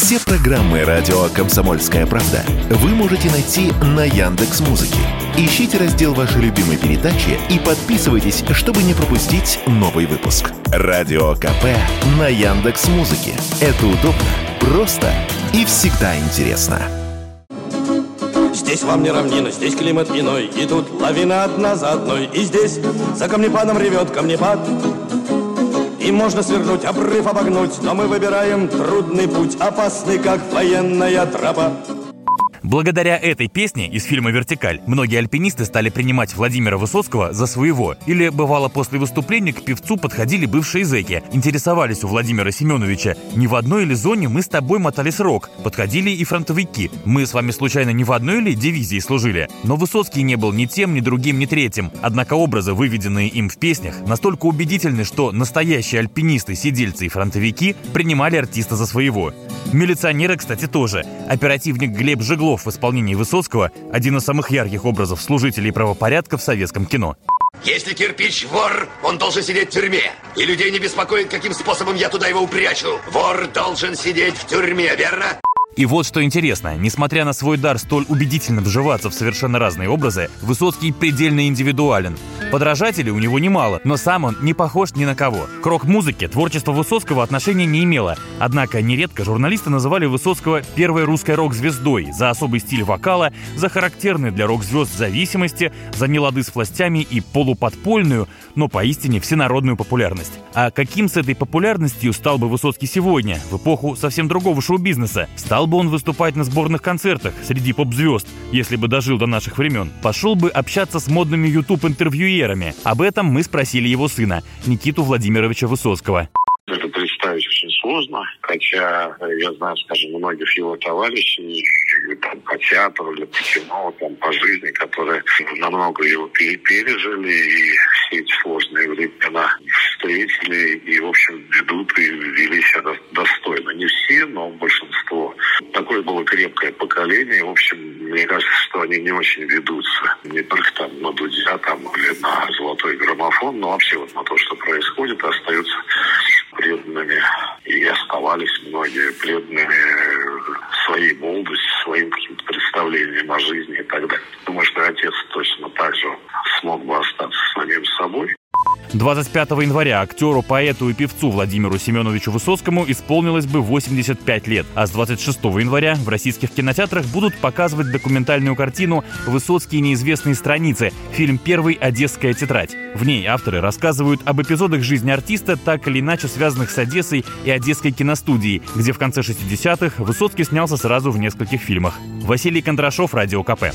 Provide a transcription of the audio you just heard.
Все программы радио Комсомольская правда вы можете найти на Яндекс Музыке. Ищите раздел вашей любимой передачи и подписывайтесь, чтобы не пропустить новый выпуск. Радио КП на Яндекс Музыке. Это удобно, просто и всегда интересно. Здесь вам не равнина, здесь климат иной И тут лавина одна за одной И здесь за камнепадом ревет камнепад И можно свернуть, обрыв обогнуть. Но мы выбираем трудный путь Опасный, как военная тропа Благодаря этой песне из фильма «Вертикаль» многие альпинисты стали принимать Владимира Высоцкого за своего. Или, бывало, после выступления к певцу подходили бывшие зэки, интересовались у Владимира Семеновича, не в одной ли зоне мы с тобой мотали срок. Подходили и фронтовики. Мы с вами случайно не в одной ли дивизии служили? Но Высоцкий не был ни тем, ни другим, ни третьим. Однако образы, выведенные им в песнях, настолько убедительны, что настоящие альпинисты, сидельцы и фронтовики принимали артиста за своего. Милиционеры, кстати, тоже. Оперативник Глеб Жеглов в исполнении Высоцкого – один из самых ярких образов служителей правопорядка в советском кино. Если кирпич вор, он должен сидеть в тюрьме. И людей не беспокоит, каким способом я туда его упрячу. Вор должен сидеть в тюрьме, верно? И вот что интересно, несмотря на свой дар столь убедительно вживаться в совершенно разные образы, Высоцкий предельно индивидуален. Подражателей у него немало, но сам он не похож ни на кого. К рок-музыке творчество Высоцкого отношения не имело. Однако нередко журналисты называли Высоцкого первой русской рок-звездой за особый стиль вокала, за характерные для рок-звезд зависимости, за нелады с властями и полуподпольную, но поистине всенародную популярность. А каким с этой популярностью стал бы Высоцкий сегодня, в эпоху совсем другого шоу-бизнеса? Стал бы он выступать на сборных концертах среди поп-звезд, если бы дожил до наших времен. Пошел бы общаться с модными YouTube-интервьюерами. Об этом мы спросили его сына, Никиту Владимировича Высоцкого. Это представить очень сложно, хотя я знаю, скажем, многих его товарищей, там, по театру или по кино, там, по жизни, которые намного его пережили и все эти встретили и, в общем, ведут и вели себя достойно. Не все, но большинство. Такое было крепкое поколение. В общем, мне кажется, что они не очень ведутся. Не только там на Дудя там, или на золотой граммофон, но вообще вот на то, что происходит, остаются преданными. И оставались многие преданными своей молодости, своим каким-то представлениям о жизни и так далее. Думаю, что отец точно так же смог бы. 25 января актеру, поэту и певцу Владимиру Семеновичу Высоцкому исполнилось бы 85 лет, а с 26 января в российских кинотеатрах будут показывать документальную картину «Высоцкие неизвестные страницы» фильм «Первый. Одесская тетрадь». В ней авторы рассказывают об эпизодах жизни артиста, так или иначе связанных с Одессой и Одесской киностудией, где в конце 60-х Высоцкий снялся сразу в нескольких фильмах. Василий Кондрашов, Радио КП.